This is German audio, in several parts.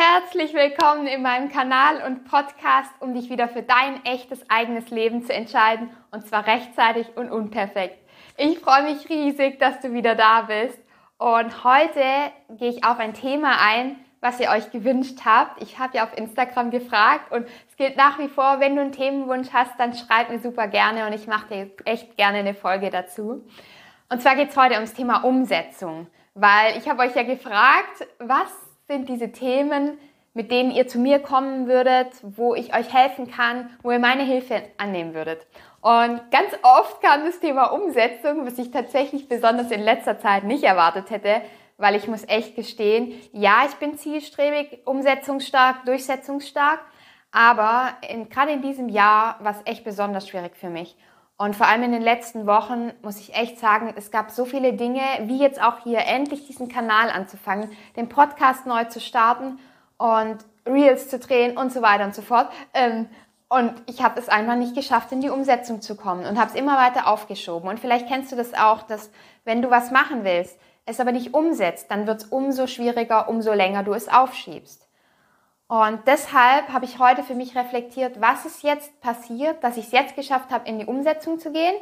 Herzlich willkommen in meinem Kanal und Podcast, um dich wieder für dein echtes eigenes Leben zu entscheiden und zwar rechtzeitig und unperfekt. Ich freue mich riesig, dass du wieder da bist und heute gehe ich auf ein Thema ein, was ihr euch gewünscht habt. Ich habe ja auf Instagram gefragt und es gilt nach wie vor, wenn du einen Themenwunsch hast, dann schreib mir super gerne und ich mache dir echt gerne eine Folge dazu. Und zwar geht es heute ums Thema Umsetzung, weil ich habe euch ja gefragt, was sind diese Themen, mit denen ihr zu mir kommen würdet, wo ich euch helfen kann, wo ihr meine Hilfe annehmen würdet. Und ganz oft kam das Thema Umsetzung, was ich tatsächlich besonders in letzter Zeit nicht erwartet hätte, weil ich muss echt gestehen, ja, ich bin zielstrebig, umsetzungsstark, durchsetzungsstark, aber in, gerade in diesem Jahr war es echt besonders schwierig für mich. Und vor allem in den letzten Wochen muss ich echt sagen, es gab so viele Dinge, wie jetzt auch hier endlich diesen Kanal anzufangen, den Podcast neu zu starten und Reels zu drehen und so weiter und so fort. Ähm, und ich habe es einfach nicht geschafft, in die Umsetzung zu kommen und habe es immer weiter aufgeschoben. Und vielleicht kennst du das auch, dass wenn du was machen willst, es aber nicht umsetzt, dann wird es umso schwieriger, umso länger du es aufschiebst. Und deshalb habe ich heute für mich reflektiert, was ist jetzt passiert, dass ich es jetzt geschafft habe, in die Umsetzung zu gehen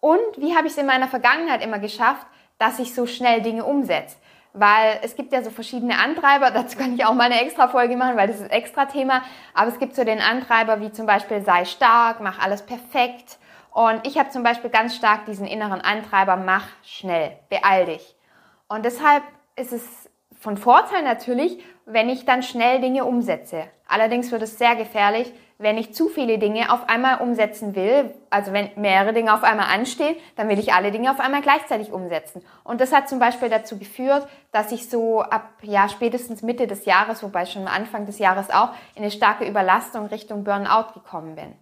und wie habe ich es in meiner Vergangenheit immer geschafft, dass ich so schnell Dinge umsetze. Weil es gibt ja so verschiedene Antreiber, dazu kann ich auch mal eine extra Folge machen, weil das ist ein extra Thema. Aber es gibt so den Antreiber wie zum Beispiel sei stark, mach alles perfekt. Und ich habe zum Beispiel ganz stark diesen inneren Antreiber, mach schnell, beeil dich. Und deshalb ist es von Vorteil natürlich, wenn ich dann schnell Dinge umsetze. Allerdings wird es sehr gefährlich, wenn ich zu viele Dinge auf einmal umsetzen will. Also wenn mehrere Dinge auf einmal anstehen, dann will ich alle Dinge auf einmal gleichzeitig umsetzen. Und das hat zum Beispiel dazu geführt, dass ich so ab ja spätestens Mitte des Jahres, wobei schon Anfang des Jahres auch, in eine starke Überlastung Richtung Burnout gekommen bin.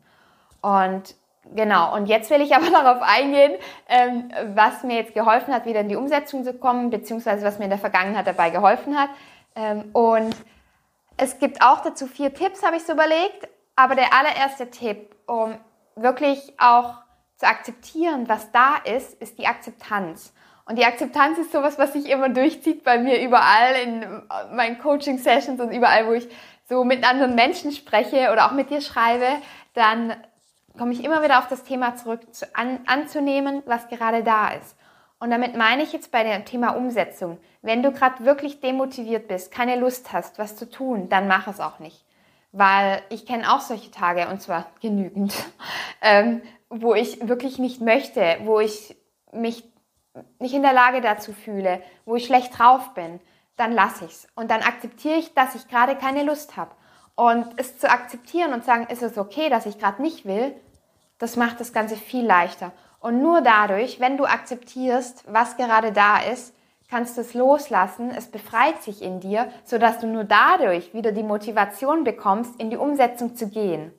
Und Genau, und jetzt will ich aber darauf eingehen, ähm, was mir jetzt geholfen hat, wieder in die Umsetzung zu kommen, beziehungsweise was mir in der Vergangenheit dabei geholfen hat. Ähm, und es gibt auch dazu vier Tipps, habe ich so überlegt. Aber der allererste Tipp, um wirklich auch zu akzeptieren, was da ist, ist die Akzeptanz. Und die Akzeptanz ist sowas, was sich immer durchzieht bei mir überall in meinen Coaching-Sessions und überall, wo ich so mit anderen Menschen spreche oder auch mit dir schreibe, dann komme ich immer wieder auf das Thema zurück, zu, an, anzunehmen, was gerade da ist. Und damit meine ich jetzt bei dem Thema Umsetzung. Wenn du gerade wirklich demotiviert bist, keine Lust hast, was zu tun, dann mach es auch nicht. Weil ich kenne auch solche Tage, und zwar genügend, ähm, wo ich wirklich nicht möchte, wo ich mich nicht in der Lage dazu fühle, wo ich schlecht drauf bin, dann lasse ich's. Und dann akzeptiere ich, dass ich gerade keine Lust habe. Und es zu akzeptieren und sagen, ist es okay, dass ich gerade nicht will, das macht das Ganze viel leichter. Und nur dadurch, wenn du akzeptierst, was gerade da ist, kannst du es loslassen, es befreit sich in dir, sodass du nur dadurch wieder die Motivation bekommst, in die Umsetzung zu gehen.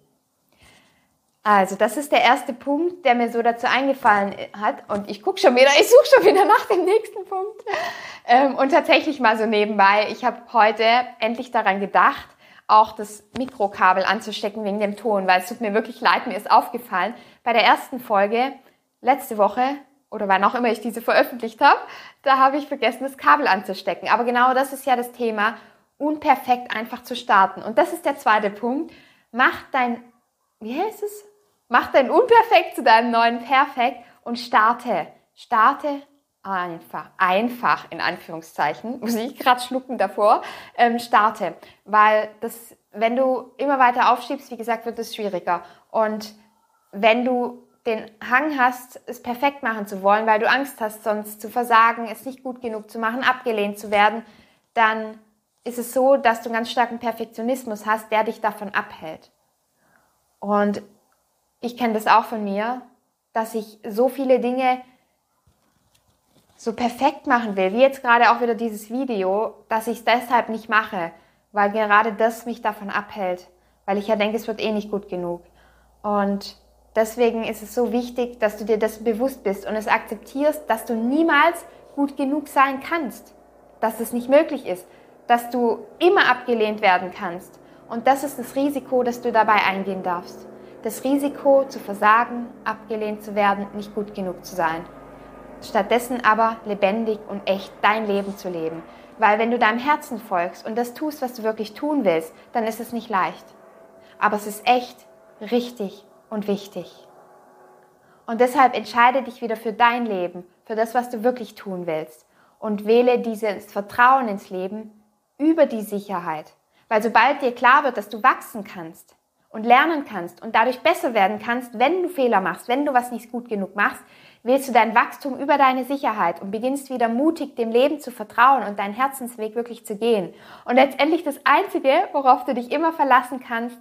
Also, das ist der erste Punkt, der mir so dazu eingefallen hat. Und ich gucke schon wieder, ich suche schon wieder nach dem nächsten Punkt. Ähm, und tatsächlich mal so nebenbei, ich habe heute endlich daran gedacht, auch das Mikrokabel anzustecken wegen dem Ton, weil es tut mir wirklich leid, mir ist aufgefallen, bei der ersten Folge letzte Woche oder wann auch immer ich diese veröffentlicht habe, da habe ich vergessen, das Kabel anzustecken. Aber genau das ist ja das Thema, unperfekt einfach zu starten. Und das ist der zweite Punkt. Mach dein, wie heißt es? Mach dein Unperfekt zu deinem neuen Perfekt und starte. Starte einfach, einfach in Anführungszeichen, muss ich gerade schlucken davor, ähm, starte. Weil das, wenn du immer weiter aufschiebst, wie gesagt, wird es schwieriger. Und wenn du den Hang hast, es perfekt machen zu wollen, weil du Angst hast, sonst zu versagen, es nicht gut genug zu machen, abgelehnt zu werden, dann ist es so, dass du einen ganz starken Perfektionismus hast, der dich davon abhält. Und ich kenne das auch von mir, dass ich so viele Dinge so perfekt machen will, wie jetzt gerade auch wieder dieses Video, dass ich es deshalb nicht mache, weil gerade das mich davon abhält, weil ich ja denke, es wird eh nicht gut genug. Und deswegen ist es so wichtig, dass du dir das bewusst bist und es akzeptierst, dass du niemals gut genug sein kannst, dass es nicht möglich ist, dass du immer abgelehnt werden kannst. Und das ist das Risiko, das du dabei eingehen darfst. Das Risiko zu versagen, abgelehnt zu werden, nicht gut genug zu sein stattdessen aber lebendig und echt dein Leben zu leben. Weil wenn du deinem Herzen folgst und das tust, was du wirklich tun willst, dann ist es nicht leicht. Aber es ist echt richtig und wichtig. Und deshalb entscheide dich wieder für dein Leben, für das, was du wirklich tun willst. Und wähle dieses Vertrauen ins Leben über die Sicherheit. Weil sobald dir klar wird, dass du wachsen kannst und lernen kannst und dadurch besser werden kannst, wenn du Fehler machst, wenn du was nicht gut genug machst, wählst du dein Wachstum über deine Sicherheit und beginnst wieder mutig dem Leben zu vertrauen und deinen Herzensweg wirklich zu gehen. Und letztendlich das Einzige, worauf du dich immer verlassen kannst,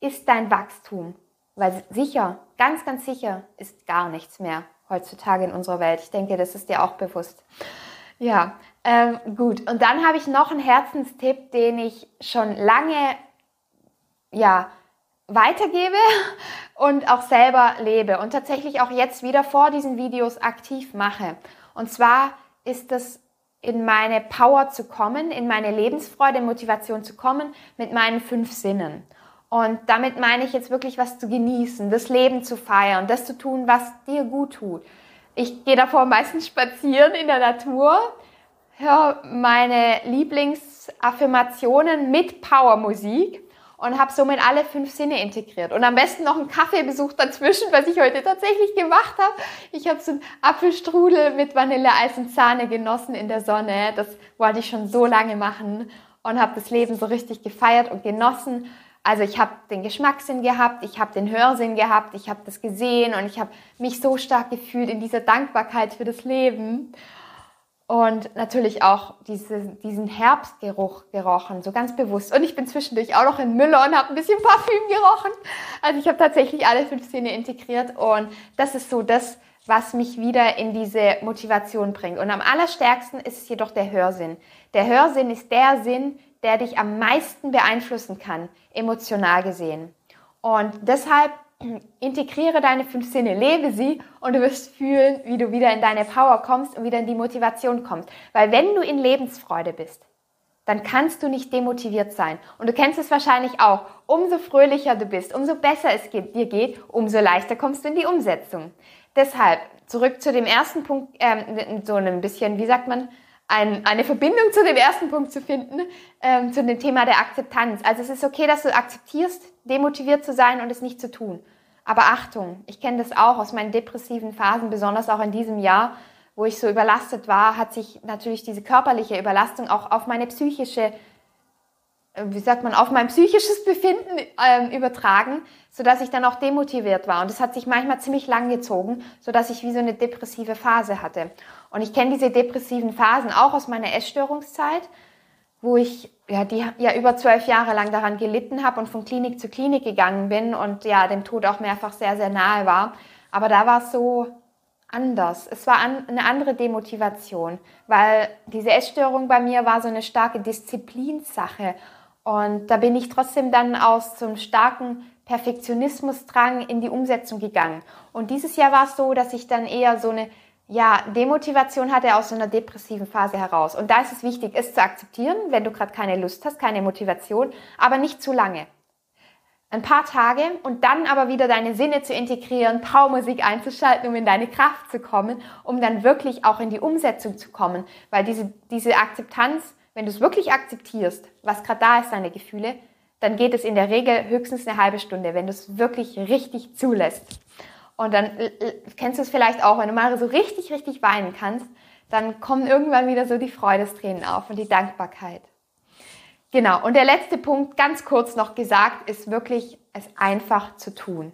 ist dein Wachstum. Weil sicher, ganz, ganz sicher ist gar nichts mehr heutzutage in unserer Welt. Ich denke, das ist dir auch bewusst. Ja, ähm, gut. Und dann habe ich noch einen Herzenstipp, den ich schon lange, ja, weitergebe und auch selber lebe und tatsächlich auch jetzt wieder vor diesen Videos aktiv mache. Und zwar ist es in meine Power zu kommen, in meine Lebensfreude, Motivation zu kommen mit meinen fünf Sinnen. Und damit meine ich jetzt wirklich was zu genießen, das Leben zu feiern, das zu tun, was dir gut tut. Ich gehe davor meistens spazieren in der Natur, höre meine Lieblingsaffirmationen mit Powermusik und habe somit alle fünf Sinne integriert. Und am besten noch einen Kaffeebesuch dazwischen, was ich heute tatsächlich gemacht habe. Ich habe so einen Apfelstrudel mit Vanilleeis und Sahne genossen in der Sonne. Das wollte ich schon so lange machen und habe das Leben so richtig gefeiert und genossen. Also ich habe den Geschmackssinn gehabt, ich habe den Hörsinn gehabt, ich habe das gesehen und ich habe mich so stark gefühlt in dieser Dankbarkeit für das Leben. Und natürlich auch diese, diesen Herbstgeruch gerochen, so ganz bewusst. Und ich bin zwischendurch auch noch in Müller und habe ein bisschen Parfüm gerochen. Also ich habe tatsächlich alle fünf Szene integriert und das ist so das, was mich wieder in diese Motivation bringt. Und am allerstärksten ist es jedoch der Hörsinn. Der Hörsinn ist der Sinn, der dich am meisten beeinflussen kann, emotional gesehen. Und deshalb integriere deine fünf Sinne, lebe sie und du wirst fühlen, wie du wieder in deine Power kommst und wieder in die Motivation kommst. Weil wenn du in Lebensfreude bist, dann kannst du nicht demotiviert sein. Und du kennst es wahrscheinlich auch. Umso fröhlicher du bist, umso besser es dir geht, umso leichter kommst du in die Umsetzung. Deshalb zurück zu dem ersten Punkt, ähm, so ein bisschen, wie sagt man, ein, eine Verbindung zu dem ersten Punkt zu finden, ähm, zu dem Thema der Akzeptanz. Also es ist okay, dass du akzeptierst, demotiviert zu sein und es nicht zu tun. Aber Achtung, ich kenne das auch aus meinen depressiven Phasen, besonders auch in diesem Jahr, wo ich so überlastet war, hat sich natürlich diese körperliche Überlastung auch auf meine psychische wie sagt man, auf mein psychisches Befinden ähm, übertragen, sodass ich dann auch demotiviert war. Und es hat sich manchmal ziemlich lang gezogen, sodass ich wie so eine depressive Phase hatte. Und ich kenne diese depressiven Phasen auch aus meiner Essstörungszeit, wo ich ja, die, ja über zwölf Jahre lang daran gelitten habe und von Klinik zu Klinik gegangen bin und ja dem Tod auch mehrfach sehr, sehr nahe war. Aber da war es so anders. Es war an, eine andere Demotivation, weil diese Essstörung bei mir war so eine starke Disziplinsache und da bin ich trotzdem dann aus so einem starken Perfektionismusdrang in die Umsetzung gegangen. Und dieses Jahr war es so, dass ich dann eher so eine ja, Demotivation hatte aus so einer depressiven Phase heraus. Und da ist es wichtig, es zu akzeptieren, wenn du gerade keine Lust hast, keine Motivation, aber nicht zu lange. Ein paar Tage und dann aber wieder deine Sinne zu integrieren, Powermusik einzuschalten, um in deine Kraft zu kommen, um dann wirklich auch in die Umsetzung zu kommen. Weil diese, diese Akzeptanz wenn du es wirklich akzeptierst, was gerade da ist, deine Gefühle, dann geht es in der Regel höchstens eine halbe Stunde, wenn du es wirklich richtig zulässt. Und dann kennst du es vielleicht auch, wenn du mal so richtig, richtig weinen kannst, dann kommen irgendwann wieder so die Freudestränen auf und die Dankbarkeit. Genau. Und der letzte Punkt, ganz kurz noch gesagt, ist wirklich es einfach zu tun.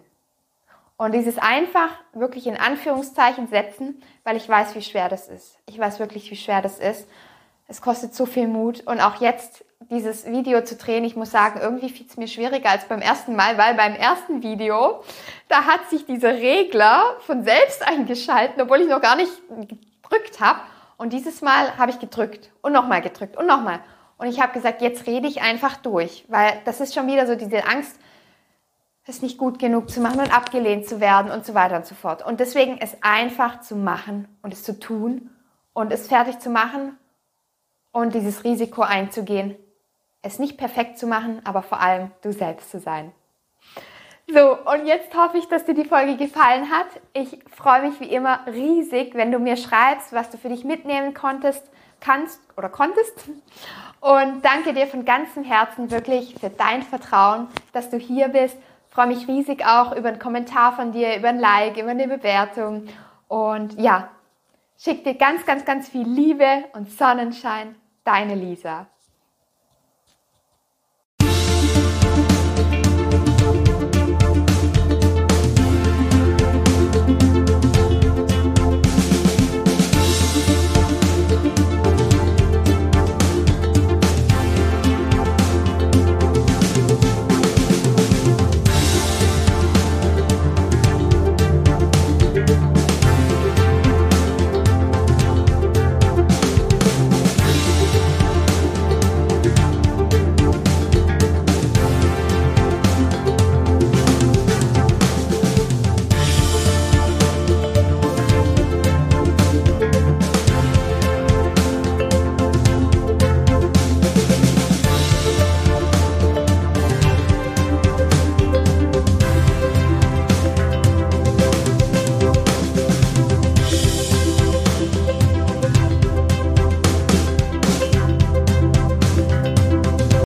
Und dieses einfach wirklich in Anführungszeichen setzen, weil ich weiß, wie schwer das ist. Ich weiß wirklich, wie schwer das ist. Es kostet so viel Mut und auch jetzt dieses Video zu drehen, ich muss sagen, irgendwie fiel es mir schwieriger als beim ersten Mal, weil beim ersten Video, da hat sich dieser Regler von selbst eingeschalten, obwohl ich noch gar nicht gedrückt habe. Und dieses Mal habe ich gedrückt und nochmal gedrückt und nochmal. Und ich habe gesagt, jetzt rede ich einfach durch, weil das ist schon wieder so diese Angst, es nicht gut genug zu machen und abgelehnt zu werden und so weiter und so fort. Und deswegen es einfach zu machen und es zu tun und es fertig zu machen und dieses Risiko einzugehen, es nicht perfekt zu machen, aber vor allem du selbst zu sein. So, und jetzt hoffe ich, dass dir die Folge gefallen hat. Ich freue mich wie immer riesig, wenn du mir schreibst, was du für dich mitnehmen konntest, kannst oder konntest. Und danke dir von ganzem Herzen wirklich für dein Vertrauen, dass du hier bist. Ich freue mich riesig auch über einen Kommentar von dir, über ein Like, über eine Bewertung. Und ja, schick dir ganz, ganz, ganz viel Liebe und Sonnenschein. Deine Lisa.